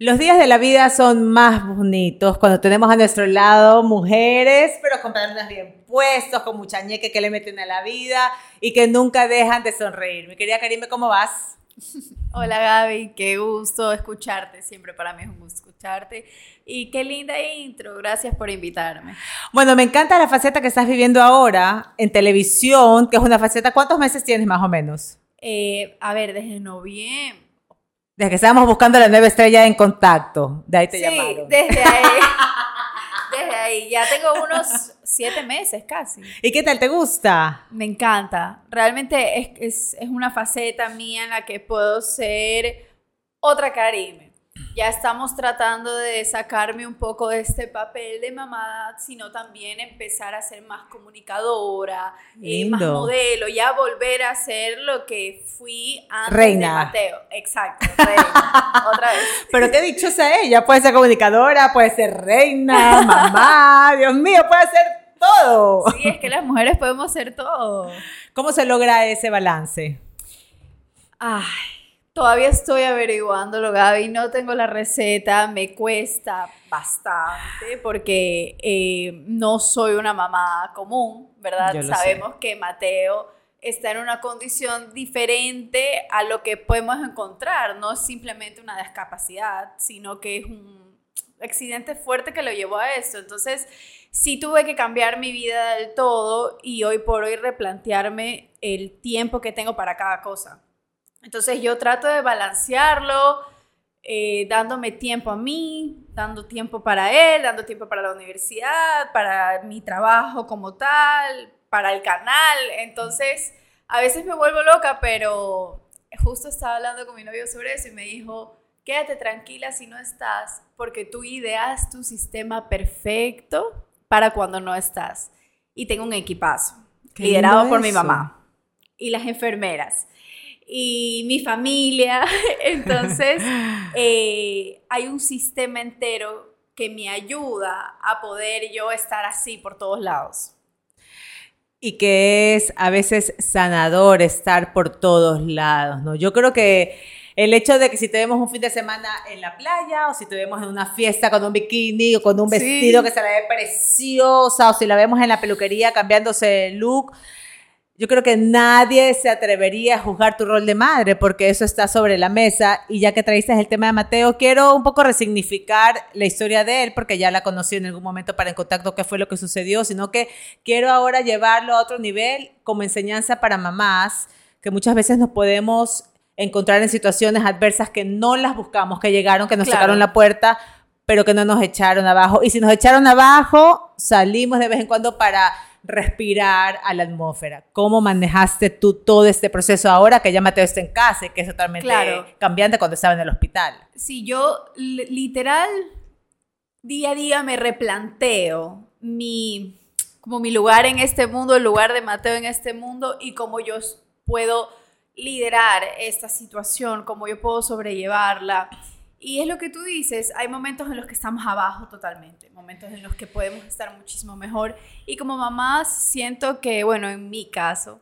Los días de la vida son más bonitos cuando tenemos a nuestro lado mujeres, pero con pantalones bien puestos, con mucha ñeque que le meten a la vida y que nunca dejan de sonreír. Mi querida Karime, ¿cómo vas? Hola Gaby, qué gusto escucharte, siempre para mí es un gusto escucharte. Y qué linda intro, gracias por invitarme. Bueno, me encanta la faceta que estás viviendo ahora en televisión, que es una faceta, ¿cuántos meses tienes más o menos? Eh, a ver, desde noviembre desde que estábamos buscando la nueva estrella en contacto, de ahí te sí, desde ahí. desde ahí. Ya tengo unos siete meses casi. ¿Y qué tal? ¿Te gusta? Me encanta. Realmente es, es, es una faceta mía en la que puedo ser otra Karime ya estamos tratando de sacarme un poco de este papel de mamá, sino también empezar a ser más comunicadora, eh, más modelo, ya volver a ser lo que fui antes reina. de Mateo. Exacto, reina. Otra vez. Pero qué dichosa ella, puede ser comunicadora, puede ser reina, mamá, Dios mío, puede ser todo. Sí, es que las mujeres podemos ser todo. ¿Cómo se logra ese balance? Ay Todavía estoy averiguándolo, Gaby. No tengo la receta. Me cuesta bastante porque eh, no soy una mamá común, ¿verdad? Sabemos que Mateo está en una condición diferente a lo que podemos encontrar. No es simplemente una discapacidad, sino que es un accidente fuerte que lo llevó a esto. Entonces, sí tuve que cambiar mi vida del todo y hoy por hoy replantearme el tiempo que tengo para cada cosa. Entonces yo trato de balancearlo, eh, dándome tiempo a mí, dando tiempo para él, dando tiempo para la universidad, para mi trabajo como tal, para el canal. Entonces, a veces me vuelvo loca, pero justo estaba hablando con mi novio sobre eso y me dijo, quédate tranquila si no estás, porque tú ideas tu sistema perfecto para cuando no estás. Y tengo un equipazo, liderado por mi mamá y las enfermeras y mi familia. Entonces, eh, hay un sistema entero que me ayuda a poder yo estar así por todos lados. Y que es a veces sanador estar por todos lados, ¿no? Yo creo que el hecho de que si te vemos un fin de semana en la playa o si te vemos en una fiesta con un bikini o con un vestido que se la ve preciosa o si la vemos en la peluquería cambiándose el look, yo creo que nadie se atrevería a juzgar tu rol de madre porque eso está sobre la mesa y ya que traíste el tema de Mateo, quiero un poco resignificar la historia de él porque ya la conocí en algún momento para en contacto qué fue lo que sucedió, sino que quiero ahora llevarlo a otro nivel como enseñanza para mamás que muchas veces nos podemos encontrar en situaciones adversas que no las buscamos, que llegaron, que nos tocaron la puerta, pero que no nos echaron abajo. Y si nos echaron abajo, salimos de vez en cuando para respirar a la atmósfera. ¿Cómo manejaste tú todo este proceso ahora que ya Mateo está en casa que es totalmente cambiante cuando estaba en el hospital? Sí, yo literal día a día me replanteo mi como mi lugar en este mundo, el lugar de Mateo en este mundo y cómo yo puedo liderar esta situación, cómo yo puedo sobrellevarla. Y es lo que tú dices, hay momentos en los que estamos abajo totalmente, momentos en los que podemos estar muchísimo mejor. Y como mamá siento que, bueno, en mi caso,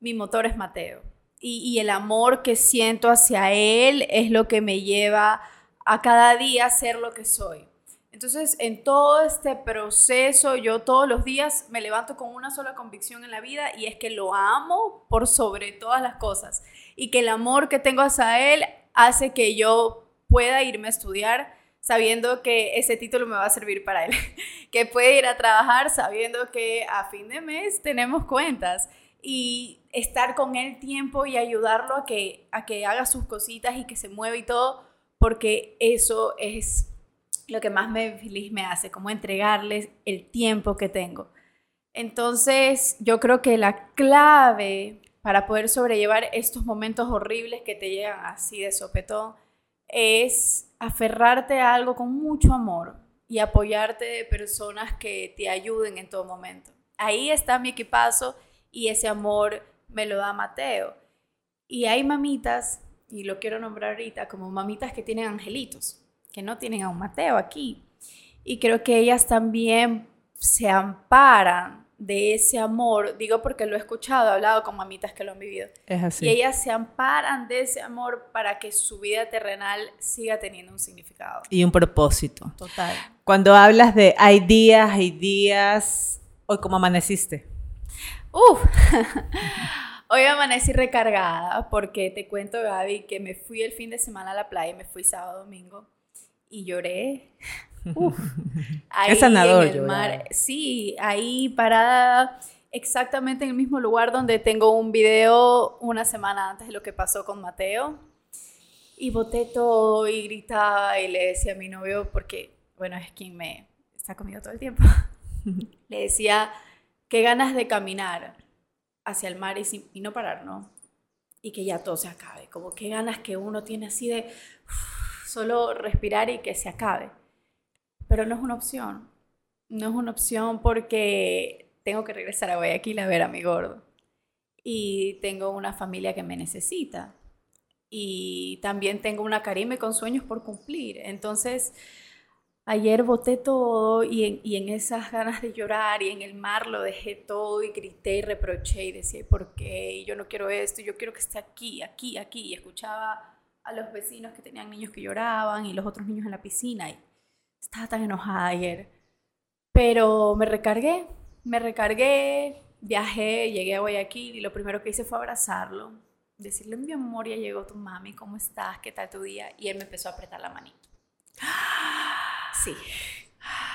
mi motor es Mateo. Y, y, el amor que siento hacia él es lo que me lleva a cada día ser lo que soy. Entonces, en todo este proceso, yo todos los días me levanto con una sola convicción en la vida y es que lo amo por sobre todas las cosas. Y que el amor que tengo hacia él hace que yo pueda irme a estudiar sabiendo que ese título me va a servir para él, que puede ir a trabajar sabiendo que a fin de mes tenemos cuentas y estar con él tiempo y ayudarlo a que, a que haga sus cositas y que se mueva y todo, porque eso es lo que más me feliz me hace, como entregarles el tiempo que tengo. Entonces, yo creo que la clave para poder sobrellevar estos momentos horribles que te llegan así de sopetón es aferrarte a algo con mucho amor y apoyarte de personas que te ayuden en todo momento. Ahí está mi equipazo y ese amor me lo da Mateo. Y hay mamitas, y lo quiero nombrar ahorita, como mamitas que tienen angelitos, que no tienen a un Mateo aquí. Y creo que ellas también se amparan de ese amor, digo porque lo he escuchado, he hablado con mamitas que lo han vivido. Es así. Y ellas se amparan de ese amor para que su vida terrenal siga teniendo un significado. Y un propósito. Total. Cuando hablas de hay días, hay días, hoy cómo amaneciste. Uf. Hoy amanecí recargada porque te cuento, Gaby, que me fui el fin de semana a la playa, me fui sábado, domingo y lloré. Uf. Qué sanador en el mar. Sí, ahí parada exactamente en el mismo lugar donde tengo un video una semana antes de lo que pasó con Mateo. Y boté todo y gritaba y le decía a mi novio, porque, bueno, es quien me está conmigo todo el tiempo, le decía, qué ganas de caminar hacia el mar y, sin- y no parar, ¿no? Y que ya todo se acabe, como qué ganas que uno tiene así de solo respirar y que se acabe. Pero no es una opción, no es una opción porque tengo que regresar a Guayaquil a ver a mi gordo. Y tengo una familia que me necesita. Y también tengo una Karime con sueños por cumplir. Entonces, ayer boté todo y en, y en esas ganas de llorar y en el mar lo dejé todo y grité y reproché y decía, "¿Y ¿por qué? Y yo no quiero esto, yo quiero que esté aquí, aquí, aquí. Y escuchaba a los vecinos que tenían niños que lloraban y los otros niños en la piscina. Y estaba tan enojada ayer. Pero me recargué, me recargué, viajé, llegué a Guayaquil y lo primero que hice fue abrazarlo, decirle, mi amor, ya llegó tu mami, ¿cómo estás? ¿Qué tal tu día? Y él me empezó a apretar la manito. Sí.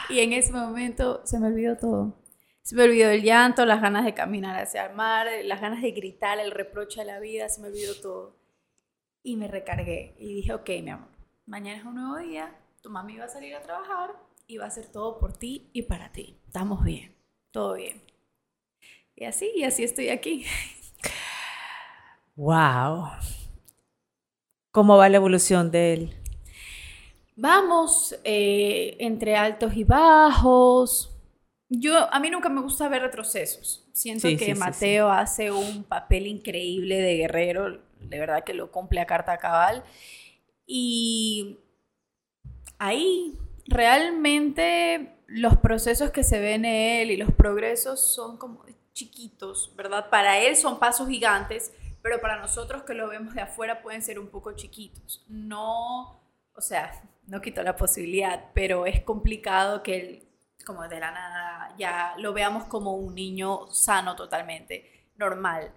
Y en ese momento se me olvidó todo. Se me olvidó el llanto, las ganas de caminar hacia el mar, las ganas de gritar, el reproche a la vida, se me olvidó todo. Y me recargué y dije, ok, mi amor, mañana es un nuevo día, tu mami va a salir a trabajar y va a hacer todo por ti y para ti. Estamos bien, todo bien. Y así, y así estoy aquí. Wow. ¿Cómo va la evolución de él? Vamos eh, entre altos y bajos. Yo, a mí nunca me gusta ver retrocesos. Siento Sí, que sí, sí, Mateo hace un papel increíble de guerrero, de verdad que lo cumple a carta cabal. Y ahí realmente los procesos que se ven en él y los progresos son como chiquitos, ¿verdad? Para él son pasos gigantes, pero para nosotros que lo vemos de afuera pueden ser un poco chiquitos. No, o sea, no quito la posibilidad, pero es complicado que él, como de la nada, ya lo veamos como un niño sano totalmente, normal.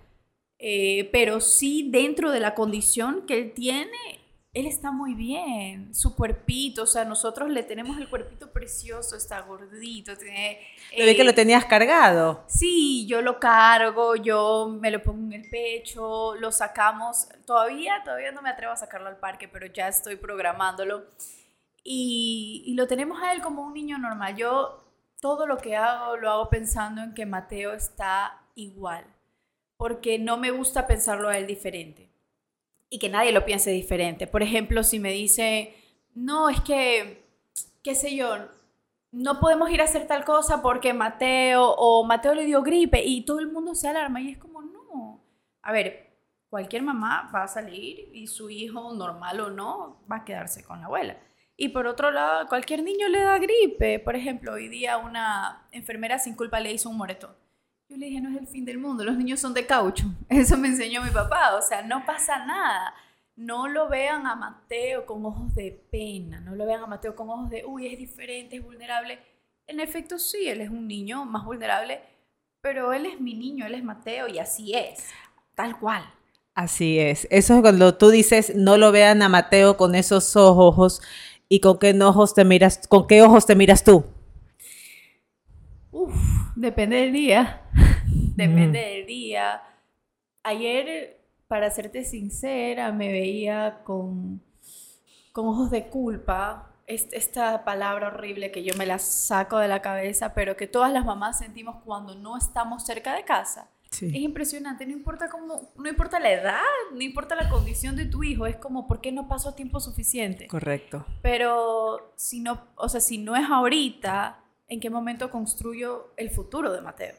Eh, pero sí dentro de la condición que él tiene, él está muy bien, su cuerpito, o sea, nosotros le tenemos el cuerpito precioso, está gordito, tiene... Yo vi que eh, lo tenías cargado. Sí, yo lo cargo, yo me lo pongo en el pecho, lo sacamos. Todavía, todavía no me atrevo a sacarlo al parque, pero ya estoy programándolo. Y, y lo tenemos a él como un niño normal. Yo todo lo que hago lo hago pensando en que Mateo está igual, porque no me gusta pensarlo a él diferente y que nadie lo piense diferente. Por ejemplo, si me dice, no, es que, qué sé yo, no podemos ir a hacer tal cosa porque Mateo o Mateo le dio gripe y todo el mundo se alarma y es como, no. A ver, cualquier mamá va a salir y su hijo, normal o no, va a quedarse con la abuela. Y por otro lado, cualquier niño le da gripe. Por ejemplo, hoy día una enfermera sin culpa le hizo un moretón. Yo le dije, no es el fin del mundo, los niños son de caucho. Eso me enseñó mi papá, o sea, no pasa nada. No lo vean a Mateo con ojos de pena, no lo vean a Mateo con ojos de, uy, es diferente, es vulnerable. En efecto, sí, él es un niño más vulnerable, pero él es mi niño, él es Mateo y así es, tal cual. Así es. Eso es cuando tú dices no lo vean a Mateo con esos ojos y con qué ojos te miras, con qué ojos te miras tú. Uf, depende del día. depende del día. Ayer, para serte sincera, me veía con, con ojos de culpa. Es- Esta palabra horrible que yo me la saco de la cabeza, pero que todas las mamás sentimos cuando no estamos cerca de casa. Es Sí. impresionante, no importa cómo, no importa la edad, no importa la condición de tu hijo, es como, ¿por qué no pasó tiempo suficiente? Correcto. Pero si no, o sea, si no es ahorita, ¿en qué momento construyo el futuro de Mateo?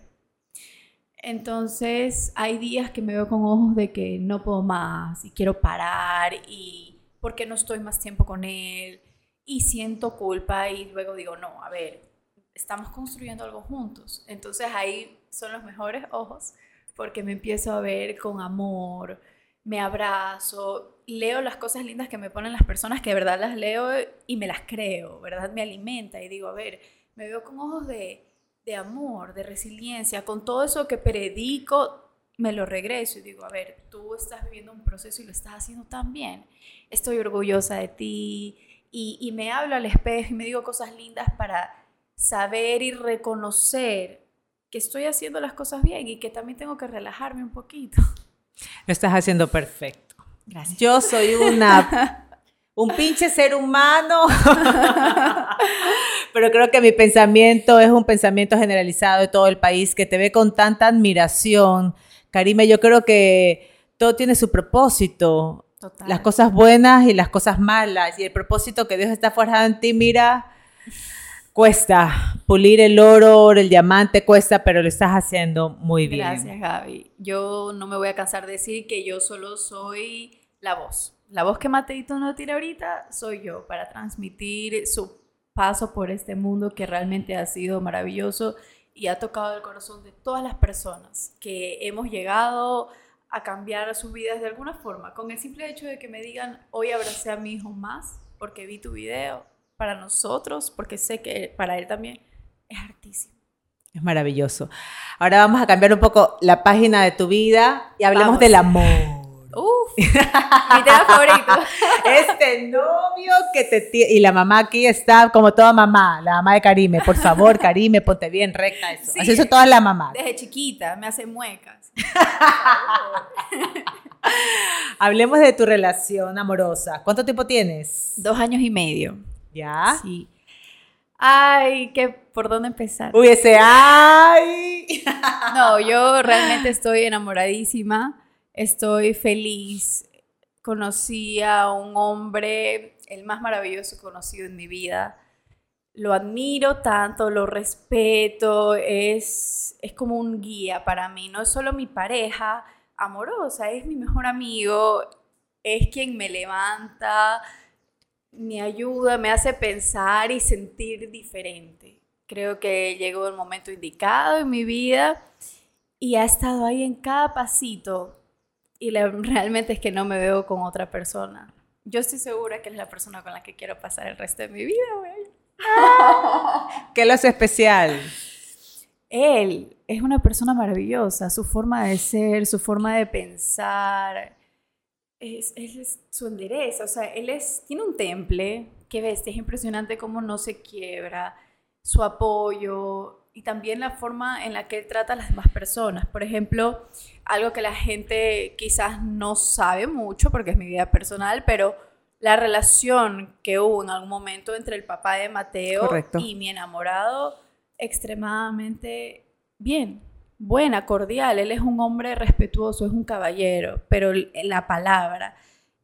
Entonces, hay días que me veo con ojos de que no puedo más y quiero parar y ¿por qué no estoy más tiempo con él? Y siento culpa y luego digo, no, a ver, estamos construyendo algo juntos. Entonces ahí son los mejores ojos porque me empiezo a ver con amor, me abrazo, leo las cosas lindas que me ponen las personas que de verdad las leo y me las creo, ¿verdad? Me alimenta y digo, a ver, me veo con ojos de, de amor, de resiliencia, con todo eso que predico, me lo regreso y digo, a ver, tú estás viviendo un proceso y lo estás haciendo tan bien, estoy orgullosa de ti y, y me hablo al espejo y me digo cosas lindas para saber y reconocer que estoy haciendo las cosas bien y que también tengo que relajarme un poquito. Lo estás haciendo perfecto. Gracias. Yo soy una un pinche ser humano, pero creo que mi pensamiento es un pensamiento generalizado de todo el país que te ve con tanta admiración. Karime, yo creo que todo tiene su propósito. Total. Las cosas buenas y las cosas malas. Y el propósito que Dios está forjado en ti, mira, cuesta. Pulir el oro, el diamante cuesta, pero lo estás haciendo muy bien. Gracias, Gaby. Yo no me voy a cansar de decir que yo solo soy la voz. La voz que Mateito no tira ahorita soy yo para transmitir su paso por este mundo que realmente ha sido maravilloso y ha tocado el corazón de todas las personas que hemos llegado a cambiar sus vidas de alguna forma. Con el simple hecho de que me digan, hoy abracé a mi hijo más porque vi tu video, para nosotros, porque sé que para él también es hartísimo. Es maravilloso. Ahora vamos a cambiar un poco la página de tu vida y hablemos Vamos. del amor. Mi tema favorito. Este novio que te... ti- Y la mamá aquí está como toda mamá, la mamá de Karime. Por favor, Karime, ponte bien recta eso. Sí. Eso todas las mamás. Desde chiquita me hace muecas. Hablemos de tu relación amorosa. ¿Cuánto tiempo tienes? Dos años y medio. ¿Ya? Sí. Ay, ¿qué, ¿por dónde empezar? Uy, ese ay. No, yo realmente estoy enamoradísima, estoy feliz. Conocí a un hombre, el más maravilloso conocido en mi vida. Lo admiro tanto, lo respeto, es, es como un guía para mí. No es solo mi pareja amorosa, es mi mejor amigo, es quien me levanta, me ayuda, me hace pensar y sentir diferente. Creo que llegó el momento indicado en mi vida y ha estado ahí en cada pasito y la- realmente es que no me veo con otra persona. Yo estoy segura que es la persona con la que quiero pasar el resto de mi vida, güey. ¿Qué lo hace especial? Él es una persona maravillosa, su forma de ser, su forma de pensar, es, es- es su endereza, o sea, él es, tiene un temple, que ves, es impresionante cómo no se quiebra, su apoyo y también la forma en la que él trata a las demás personas. Por ejemplo, algo que la gente quizás no sabe mucho porque es mi vida personal, pero la relación que hubo en algún momento entre el papá de Mateo Correcto. y mi enamorado, extremadamente bien, buena, cordial. Él es un hombre respetuoso, es un caballero, pero la palabra.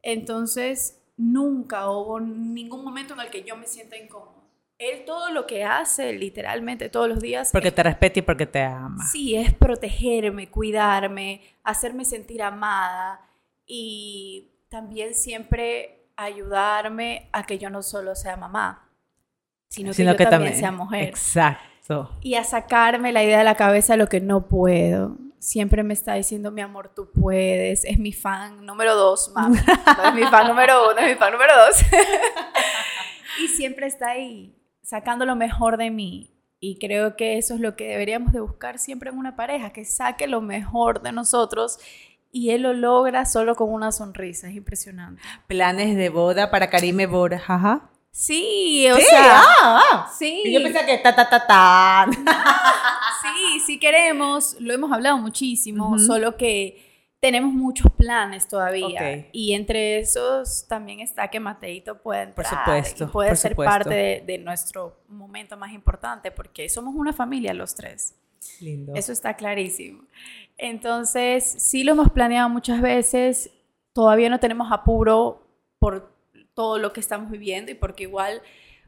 Entonces, nunca hubo ningún momento en el que yo me sienta incómoda. Él todo lo que hace, literalmente todos los días, Porque es- te respeta y porque te ama. Sí, es protegerme, cuidarme, hacerme sentir amada y también siempre ayudarme a que yo no solo sea mamá, sino que yo también, sea mujer. Exacto. Y a sacarme la idea de la cabeza de lo que no puedo. Siempre me está diciendo, mi amor, tú puedes. Es mi fan número dos, mami. No es mi fan número uno, es mi fan número dos. y siempre está ahí, sacando lo mejor de mí. Y creo que eso es lo que deberíamos de buscar siempre en una pareja, que saque lo mejor de nosotros. Y él lo logra solo con una sonrisa, es impresionante. Planes de boda para Karime Borja. Ajá. Sí, o Sí, sea, ah, ah. sí. Y yo pensaba que ta, ta, ta, ta. Sí, sí queremos, lo hemos hablado muchísimo, solo que tenemos muchos planes todavía. Y entre esos también está que Mateito pueda entrar supuesto, y puede por ser supuesto. parte de, de nuestro momento más importante, porque somos una familia los tres. Lindo. Eso está clarísimo. Entonces, sí lo hemos planeado muchas veces, todavía no tenemos apuro por todo lo que estamos viviendo y porque igual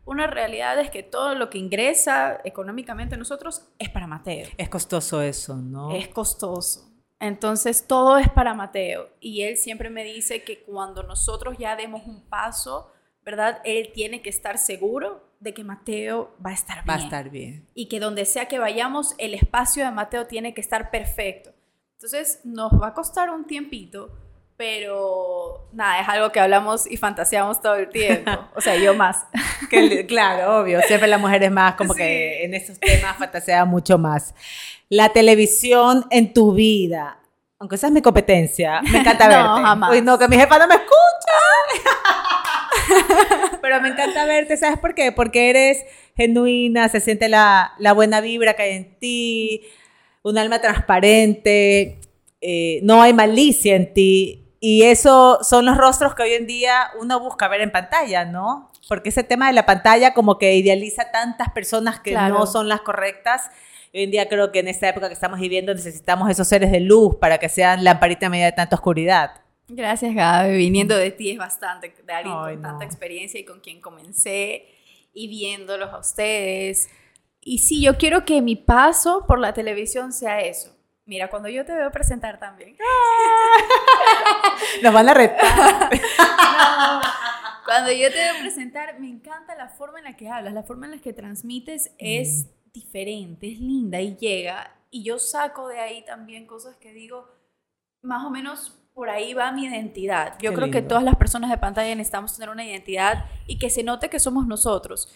una realidad es que todo lo que ingresa económicamente a nosotros es para Mateo. Es costoso eso, ¿no? Es costoso. Entonces, todo es para Mateo. Y él siempre me dice que cuando nosotros ya demos un paso, ¿verdad? Él tiene que estar seguro de que Mateo va a estar bien. Va a estar bien. Y que donde sea que vayamos, el espacio de Mateo tiene que estar perfecto. Entonces, nos va a costar un tiempito, pero nada, es algo que hablamos y fantaseamos todo el tiempo. O sea, yo más. Que, claro, obvio. Siempre la mujer es más como Sí. que en esos temas fantasea mucho más. La televisión en tu vida. Aunque esa es mi competencia, me encanta No, verte. jamás. Uy, no, que mi jefa no me escucha. Pero me encanta verte, ¿sabes por qué? Porque eres genuina, se siente la, la buena vibra que hay en ti, un alma transparente, eh, no hay malicia en ti. Y eso son los rostros que hoy en día uno busca ver en pantalla, ¿no? Porque ese tema de la pantalla como que idealiza tantas personas que Claro. no son las correctas. Hoy en día creo que en esta época que estamos viviendo necesitamos esos seres de luz para que sean lamparita en medio de tanta oscuridad. Gracias, Gaby. Viniendo de ti es bastante, de alguien Ay, con no. tanta experiencia y con quien comencé y viéndolos a ustedes. Y sí, yo quiero que mi paso por la televisión sea eso. Mira, cuando yo te veo presentar también. Nos van a retar. Cuando yo te veo presentar, me encanta la forma en la que hablas, la forma en la que transmites es diferente, es linda y llega. Y yo saco de ahí también cosas que digo, más o menos por ahí va mi identidad. Yo Qué creo que todas las personas de pantalla necesitamos tener una identidad y que se note que somos nosotros.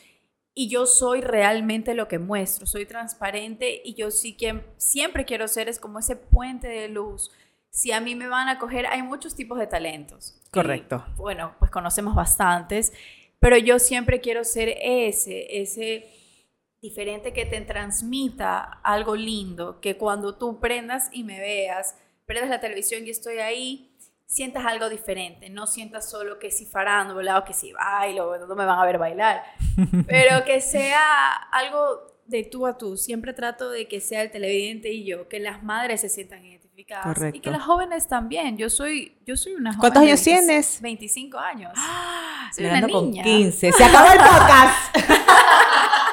Y yo soy realmente lo que muestro, soy transparente y yo sí que siempre quiero ser es como ese puente de luz. Si a mí me van a coger, hay muchos tipos de talentos. Y, Correcto. bueno, pues conocemos bastantes, pero yo siempre quiero ser ese, ese diferente que te transmita algo lindo, que cuando tú prendas y me veas, prendas la televisión y estoy ahí, sientas algo diferente, no sientas solo que si farándula o que si bailo, no me van a ver bailar, pero que sea algo de tú a tú. Siempre trato de que sea el televidente y yo, que las madres se sientan identificadas y Correcto. que las jóvenes también. Yo soy, yo soy una joven. ¿Cuántos años 20 tienes? 25 años. Soy Me una ando con niña. 15. Se acabó el podcast.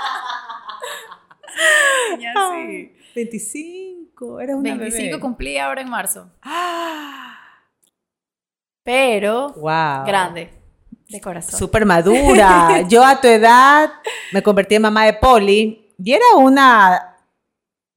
Niña, sí. 25. Eres una 25 bebé. cumplí ahora en marzo. Ah, Pero wow. grande, de corazón. Súper madura. Yo a tu edad me convertí en mamá de Poli y era una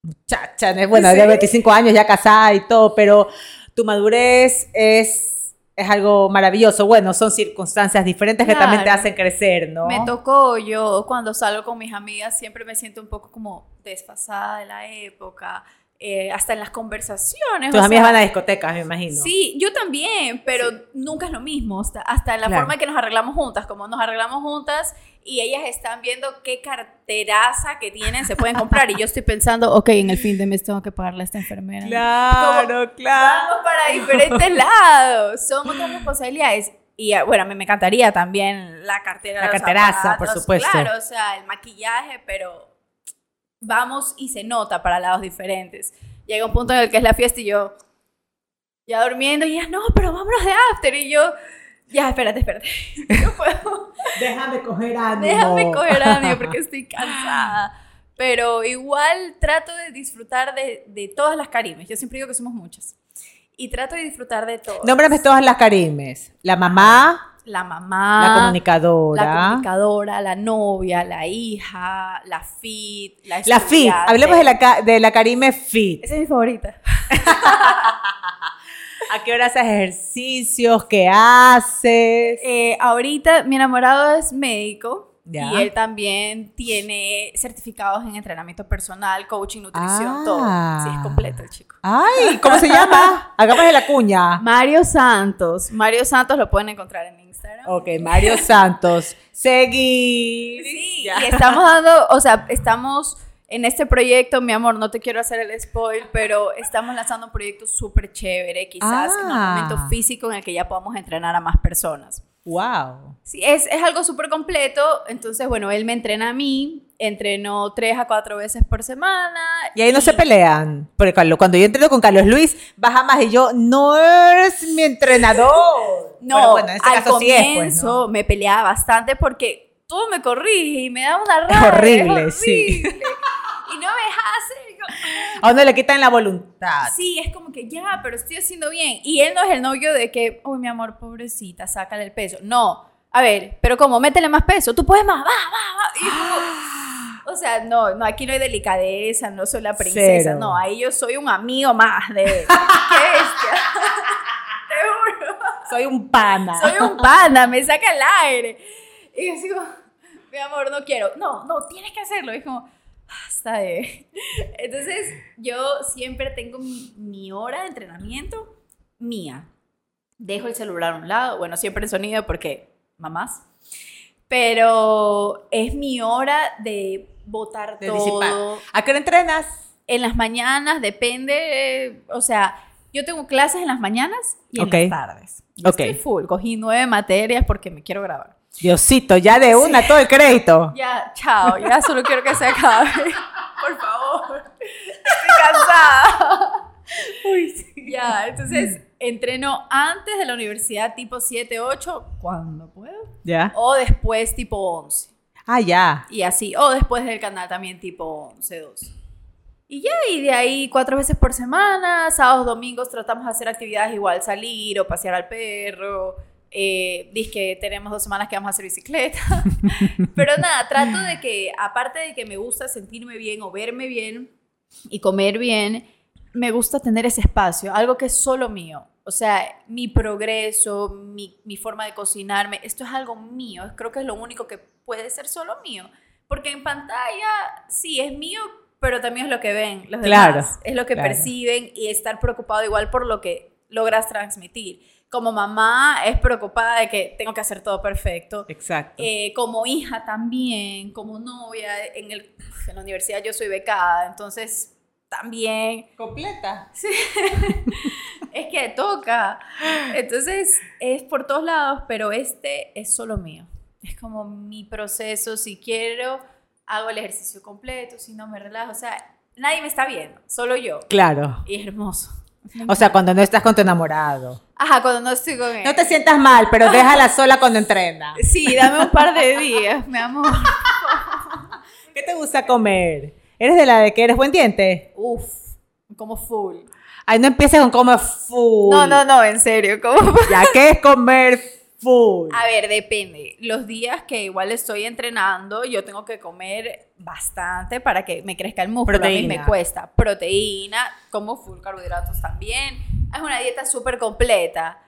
muchacha, ¿no? bueno, de 25 años ya casada y todo, pero tu madurez es, es algo maravilloso. Bueno, son circunstancias diferentes que también te Claro. hacen crecer, ¿no? Me tocó, yo cuando salgo con mis amigas siempre me siento un poco como desfasada de la época, eh, hasta en las conversaciones. Tus amigas sea, van a discotecas, me imagino. Sí, yo también, pero nunca es lo mismo. Hasta, hasta en la Claro. forma en que nos arreglamos juntas, como nos arreglamos juntas y ellas están viendo qué carteraza que tienen se pueden comprar. Y yo estoy pensando, ok, en el fin de mes tengo que pagarle a esta enfermera. Claro, claro. Vamos para diferentes lados. Son otras responsabilidades. Y ah, bueno, a mí me encantaría también la cartera. La carteraza, zapatos, por supuesto. Claro, o sea, el maquillaje, pero vamos y se nota para lados diferentes. Llega un punto en el que es la fiesta y yo ya durmiendo y ella, no, pero vámonos de after. Y yo, ya, espérate, espérate. No puedo. Déjame coger ánimo. Déjame coger ánimo porque estoy cansada. Pero igual trato de disfrutar de, de todas las carimes. Yo siempre digo que somos muchas. Y trato de disfrutar de todo. Nómbrame todas las Carimes. La mamá, La mamá. la comunicadora. La comunicadora, la novia, la hija, la fit, la La FIT. Hablemos de la, de la Karime FIT. Esa es mi favorita. ¿A qué hora haces ejercicios? ¿Qué haces? Eh, ahorita mi enamorado es médico Ya. y él también tiene certificados en entrenamiento personal, coaching, nutrición, Ah. todo. Sí, es completo el chico. Ay, ¿cómo se llama? Hagamos de la cuña. Mario Santos. Mario Santos lo pueden encontrar en Instagram. Ok, Mario Santos. Seguir. Sí, Ya. y estamos dando, o sea, estamos en este proyecto, mi amor, no te quiero hacer el spoil, pero estamos lanzando un proyecto súper chévere, quizás en un Ah. momento físico en el que ya podamos entrenar a más personas. Wow. Sí, es, es algo súper completo, entonces, bueno, él me entrena a mí, entreno tres a cuatro veces por semana. Y ahí no se pelean. Porque cuando yo entreno con Carlos Luis, baja más y yo, no eres mi entrenador. No, Bueno, bueno, en este al caso sí es, pues, comienzo ¿no? me peleaba bastante porque todo me corrige y me da una Es rabia. horrible, es sí. Y no me y yo, A uno le quitan la voluntad. Sí, es como que ya, pero estoy haciendo bien. Y él no es el novio de que, uy, mi amor, pobrecita, sácale el peso. No, a ver, pero como, métele más peso, tú puedes más, va, va, va. Y como- o sea, no, no, aquí no hay delicadeza, no soy la princesa, Cero. no, ahí yo soy un amigo más de... ¡Qué bestia! Te juro. Soy un pana. Soy un panda, me saca el aire. Y yo como, mi amor, no quiero. No, no, tienes que hacerlo. Y es como, "Ah, está bien. Entonces, yo siempre tengo mi, mi hora de entrenamiento mía. Dejo el celular a un lado, bueno, siempre en sonido porque mamás. Pero es mi hora de botar De todo. disipar. ¿A qué hora entrenas? En las mañanas depende, eh, o sea, yo tengo clases en las mañanas y en las tardes. Yo Ok. estoy full, cogí nueve materias porque me quiero grabar. Diosito, ya de una todo el crédito. Ya, chao, ya solo quiero que se acabe. Por favor. Estoy cansada. Uy, sí. Ya, entonces entreno antes de la universidad tipo 7, 8, cuando puedo. ¿Ya? O después tipo 11. Ah, ya. Y así. O después del canal también tipo 11, 12. Y ya, y de ahí cuatro veces por semana, sábados, domingos, tratamos de hacer actividades igual, salir o pasear al perro. Eh, dice que tenemos dos semanas que vamos a hacer bicicleta. Pero nada, trato de que, aparte de que me gusta sentirme bien o verme bien y comer bien, me gusta tener ese espacio, algo que es solo mío. O sea, mi progreso, mi, mi forma de cocinarme, esto es algo mío. Creo que es lo único que puede ser solo mío. Porque en pantalla, sí, es mío, pero también es lo que ven los Claro, demás. Es lo que claro. perciben y estar preocupado igual por lo que logras transmitir. Como mamá es preocupada de que tengo que hacer todo perfecto. Exacto. Eh, como hija también, como novia, en, el, en la universidad yo soy becada, entonces también Completa. es que toca. Entonces es por todos lados, pero este es solo mío. Es como mi proceso, si quiero, hago el ejercicio completo, si no me relajo, o sea, nadie me está viendo, solo yo. Claro. Y hermoso. O sea, cuando no estás con tu enamorado. Ajá, cuando no estoy con él. No te sientas mal, pero déjala sola cuando entrena. Sí, dame un par de días, mi amor. ¿Qué te gusta comer? ¿Eres de la de que eres buen diente? Uf, como full. Ay, no empieces con comer full. No, no, no, en serio, como Ya que es comer full. A ver, depende. Los días que igual estoy entrenando, yo tengo que comer bastante para que me crezca el músculo. A mí Proteína. me cuesta. Proteína, como full carbohidratos también. Es una dieta súper completa.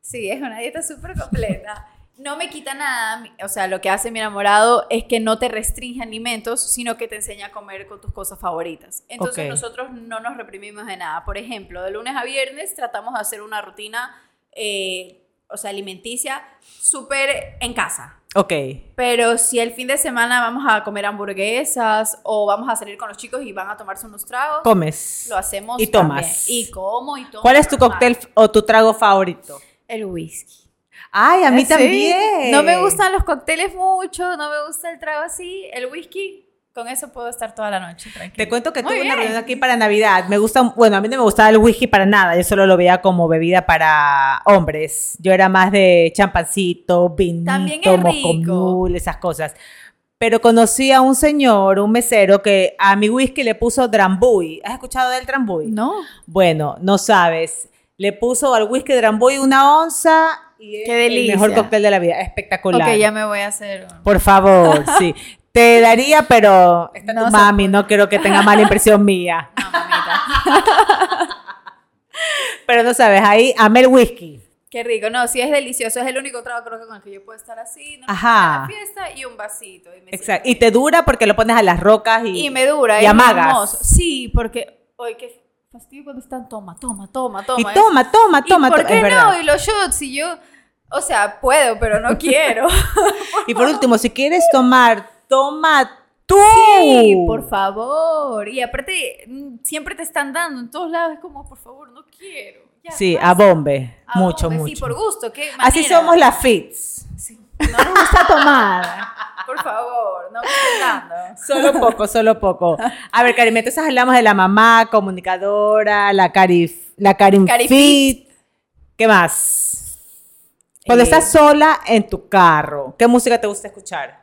Sí, es una dieta súper completa. No me quita nada, o sea, lo que hace mi enamorado es que no te restringe alimentos, sino que te enseña a comer con tus cosas favoritas. Entonces nosotros no nos reprimimos de nada. Por ejemplo, de lunes a viernes tratamos de hacer una rutina, eh, o sea, alimenticia, súper en casa. Ok. Pero si el fin de semana vamos a comer hamburguesas o vamos a salir con los chicos y van a tomarse unos tragos, Comes. lo hacemos Y tomas. también. Y como y tomo. ¿Cuál es tu cóctel o tu trago favorito? El whisky. Ay, a mí Sí. también. No me gustan los cócteles mucho, no me gusta el trago así. El whisky, con eso puedo estar toda la noche, tranquilo. Te cuento que Muy tuve una reunión aquí para Navidad. Me gusta, bueno, a mí no me gustaba el whisky para nada. Yo solo lo veía como bebida para hombres. Yo era más de champancito, vinito, moscomul, esas cosas. Pero conocí a un señor, un mesero, que a mi whisky le puso Drambuie. ¿Has escuchado del Drambuie? No. Bueno, no sabes. Le puso al whisky Drambuie una onza y Qué el mejor cóctel de la vida. Espectacular. Ok, ya me voy a hacer. Por favor, sí. Te daría, pero está No mami, no quiero que tenga mala impresión mía. No, mamita. Pero no sabes, ahí amé el whisky. Qué rico. No, sí es delicioso. Es el único trago creo que con el que yo puedo estar así. ¿no? Ajá. En la fiesta y un vasito. Y me Exacto. Y te dura porque lo pones a las rocas y, Y me dura. y amagas. hermoso. Sí, porque. Oye, qué fastidio cuando están. Toma, toma, toma, toma. Y Es- toma, toma, ¿Y toma. por qué es no? Y los shots, y yo. O sea, puedo, pero no quiero. Y por último, si quieres tomar, toma tú. Sí, por favor. Y aparte, mm, siempre te están dando en todos lados. Es como, por favor, no quiero. Ya, Sí, a bombe. A mucho, bombe, mucho. Sí, por gusto. ¿qué Así somos las fits. Sí. No nos gusta tomar. Por favor, no me. Solo poco, solo poco. A ver, Karim, entonces hablamos de la mamá, comunicadora, la Cari, la Karim Fit. ¿Qué más? Cuando Eh. estás sola en tu carro, ¿qué música te gusta escuchar?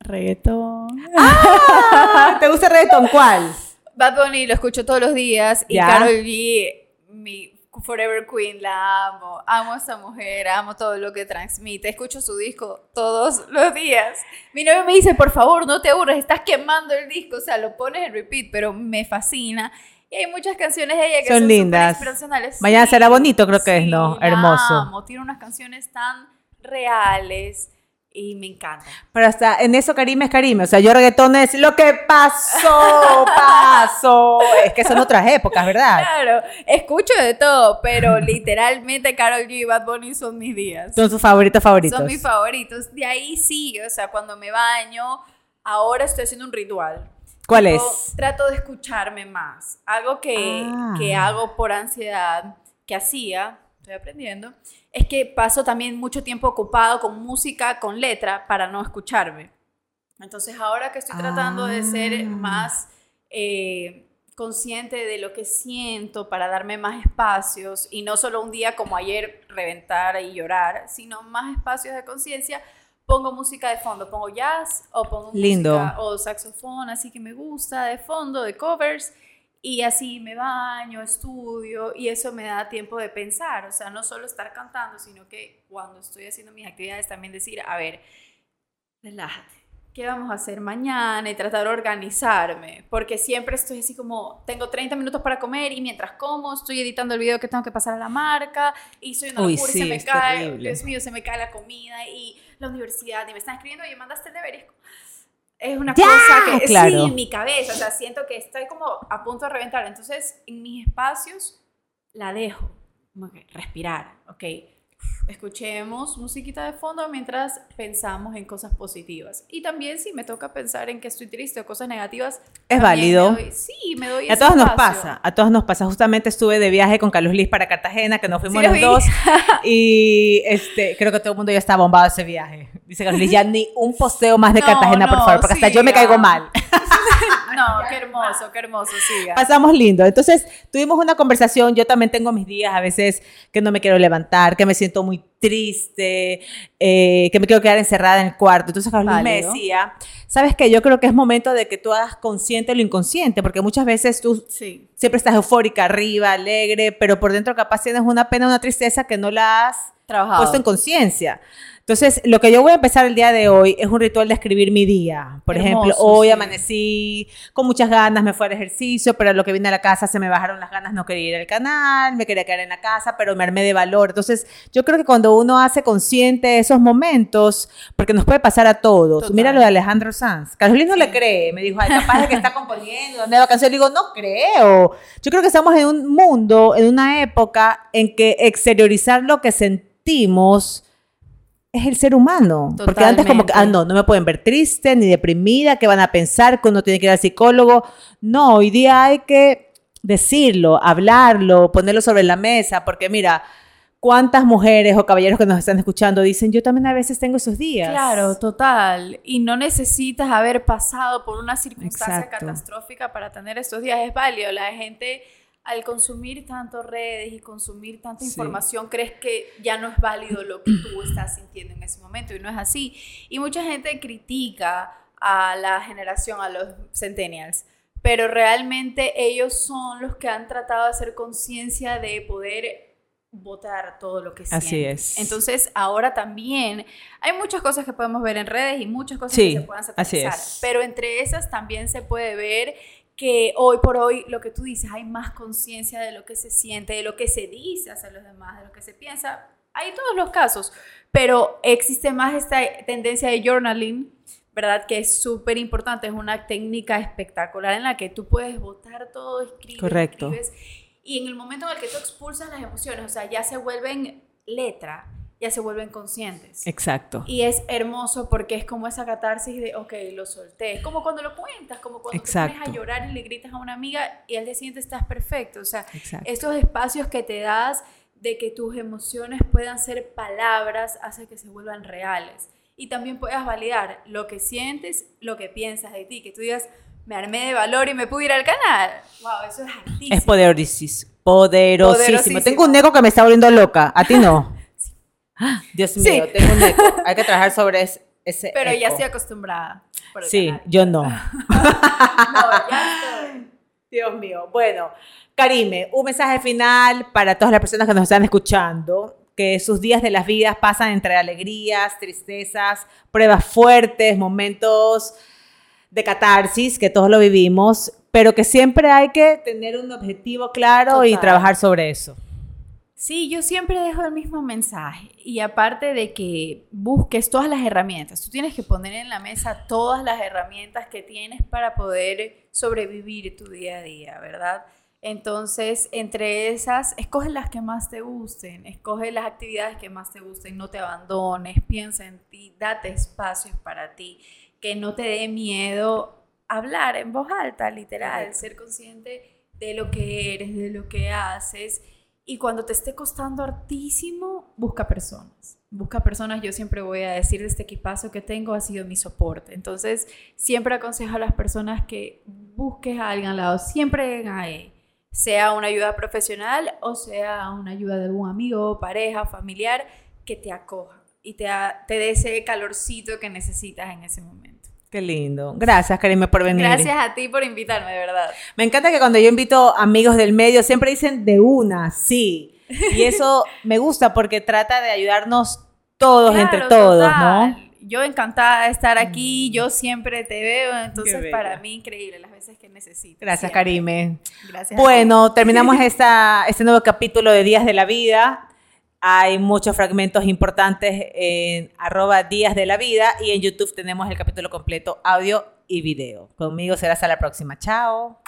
Reggaetón. Ah, ¿Te gusta el reggaetón? ¿Cuál? Bad Bunny lo escucho todos los días y Ya. Karol G, mi Forever Queen, la amo. Amo a esta mujer, amo todo lo que transmite. Escucho su disco todos los días. Mi novio me dice, por favor, no te aburres, estás quemando el disco. O sea, lo pones en repeat, pero me fascina. Y hay muchas canciones de ella que son, Son lindas. inspiracionales. Mañana Sí, será bonito, creo que es, ¿no? la Hermoso. amo. Tiene unas canciones tan reales y me encantan. Pero hasta en eso Karime es Karime. O sea, yo reggaetón es lo que pasó, pasó. Es que son otras épocas, ¿verdad? Claro, escucho de todo, pero literalmente Karol G y Bad Bunny son mis días. Son sus favoritos favoritos. Son mis favoritos. De ahí sí, o sea, cuando me baño, ahora estoy haciendo un ritual. ¿Cuál Yo es? Trato de escucharme más. Algo que, Ah. que hago por ansiedad, que hacía, estoy aprendiendo, es que paso también mucho tiempo ocupado con música, con letra, para no escucharme. Entonces ahora que estoy tratando de ser Ah. más eh, consciente de lo que siento para darme más espacios y no solo un día como ayer reventar y llorar, sino más espacios de conciencia, pongo música de fondo, pongo jazz o pongo Lindo. música o saxofón, así que me gusta de fondo, de covers. Y así me baño, estudio y eso me da tiempo de pensar, o sea, no solo estar cantando, sino que cuando estoy haciendo mis actividades también decir, a ver, relájate, ¿qué vamos a hacer mañana? Y tratar de organizarme, porque siempre estoy así como, tengo 30 minutos para comer y mientras como estoy editando el video que tengo que pasar a la marca y soy una Uy, locura y sí, se me cae, terrible. Dios mío, se me cae la comida y la universidad y me están escribiendo, oye, mandaste el deber. y es una Ya, cosa que claro. sí, en mi cabeza, o sea, siento que estoy como a punto de reventar. Entonces, en mis espacios la dejo, como que respirar, ok. Escuchemos musiquita de fondo mientras pensamos en cosas positivas. Y también si me toca pensar en que estoy triste o cosas negativas. Es válido. me doy- sí, me doy A ese todos nos espacio. pasa, a todos nos pasa. Justamente estuve de viaje con Carlos Liz para Cartagena, que nos fuimos Sí, lo los vi. dos. Y este, creo que todo el mundo ya está bombado ese viaje. Dice Carlos Liz, ya ni un posteo más de No, Cartagena, por no, favor, porque hasta yo me caigo mal. No, qué hermoso, qué hermoso, siga. Pasamos lindo. Entonces, tuvimos una conversación. Yo también tengo mis días a veces que no me quiero levantar, que me siento muy triste, eh, que me quiero quedar encerrada en el cuarto. Entonces, Carlos me decía, ¿sabes qué? Yo creo que es momento de que tú hagas consciente lo inconsciente, porque muchas veces tú Sí. siempre estás eufórica, arriba, alegre, pero por dentro capaz tienes una pena, una tristeza que no la has Trabajado. puesto en conciencia. Entonces, lo que yo voy a empezar el día de hoy es un ritual de escribir mi día. Por Hermoso, ejemplo, hoy sí. amanecí con muchas ganas, me fui al ejercicio, pero lo que vine a la casa se me bajaron las ganas, no quería ir al canal, me quería quedar en la casa, pero me armé de valor. Entonces, yo creo que cuando uno hace consciente esos momentos, porque nos puede pasar a todos. Total. Mira lo de Alejandro Sanz. Carolina no Sí. le cree, me dijo, ay, capaz de que está componiendo una nueva canción. Le digo, no creo. Yo creo que estamos en un mundo, en una época en que exteriorizar lo que sentimos es el ser humano. Porque antes como que, ah, no, no me pueden ver triste ni deprimida, que van a pensar que uno tiene que ir al psicólogo. No, hoy día hay que decirlo, hablarlo, ponerlo sobre la mesa, porque mira, cuántas mujeres o caballeros que nos están escuchando dicen, yo también a veces tengo esos días. Claro, total. Y no necesitas haber pasado por una circunstancia Exacto. catastrófica para tener estos días. Es válido. La gente, al consumir tanto redes y consumir tanta Sí. información, crees que ya no es válido lo que tú estás sintiendo en ese momento. Y no es así. Y mucha gente critica a la generación, a los centennials. Pero realmente ellos son los que han tratado de hacer conciencia de poder votar todo lo que sienten. Así es. Entonces, ahora también hay muchas cosas que podemos ver en redes y muchas cosas Sí, que se puedan así satanizar. es. Pero entre esas también se puede ver que hoy por hoy lo que tú dices, hay más conciencia de lo que se siente, de lo que se dice hacia los demás, de lo que se piensa. Hay todos los casos, pero existe más esta tendencia de journaling, ¿verdad? Que es súper importante, es una técnica espectacular en la que tú puedes votar todo, escribes, Correcto. escribes, y en el momento en el que tú expulsas las emociones, o sea, ya se vuelven letra, ya se vuelven conscientes. Exacto. Y es hermoso porque es como esa catarsis de, ok, lo solté. Es como cuando lo cuentas, como cuando te pones Exacto. a llorar y le gritas a una amiga y al día siguiente estás perfecto. O sea, Exacto. estos espacios que te das de que tus emociones puedan ser palabras hace que se vuelvan reales. Y también puedas validar lo que sientes, lo que piensas de ti. Que tú digas, me armé de valor y me pude ir al canal. Wow, eso es altísimo. Es poderosísimo. Poderosísimo. Poderosísimo. Tengo un eco que me está volviendo loca. A ti no. Dios Sí. mío, tengo un eco. Hay que trabajar sobre es- ese Pero ya estoy acostumbrada. por Sí, canal. yo no. No, ya estoy. Dios mío. Bueno, Karime, un mensaje final para todas las personas que nos están escuchando, que sus días de las vidas pasan entre alegrías, tristezas, pruebas fuertes, momentos de catarsis, que todos lo vivimos, pero que siempre hay que tener un objetivo claro y trabajar sobre eso. Sí, yo siempre dejo el mismo mensaje. Y aparte de que busques todas las herramientas, tú tienes que poner en la mesa todas las herramientas que tienes para poder sobrevivir tu día a día, ¿verdad? Entonces, entre esas, escoge las que más te gusten, escoge las actividades que más te gusten, no te abandones, piensa en ti, date espacios para ti, que no te dé miedo hablar en voz alta, literal, Correcto. ser consciente de lo que eres, de lo que haces. Y cuando te esté costando hartísimo, busca personas. Busca personas, yo siempre voy a decir de este equipazo que tengo ha sido mi soporte. Entonces, siempre aconsejo a las personas que busques a alguien al lado, siempre ahí, sea una ayuda profesional o sea una ayuda de algún amigo, pareja, familiar, que te acoja y te, te dé ese calorcito que necesitas en ese momento. Qué lindo. Gracias, Karime, por venir. Gracias a ti por invitarme, de verdad. Me encanta que cuando yo invito amigos del medio siempre dicen de una, sí. Y eso me gusta porque trata de ayudarnos todos Claro, entre todos, total. ¿no? Yo encantada de estar aquí, yo siempre te veo, entonces para mí increíble las veces que necesites. Gracias, siempre. Karime. Gracias. a Bueno, terminamos esta, este nuevo capítulo de Días de la Vida. Hay muchos fragmentos importantes en arroba Días de la Vida y en YouTube tenemos el capítulo completo, audio y video. Conmigo será hasta la próxima. Chao.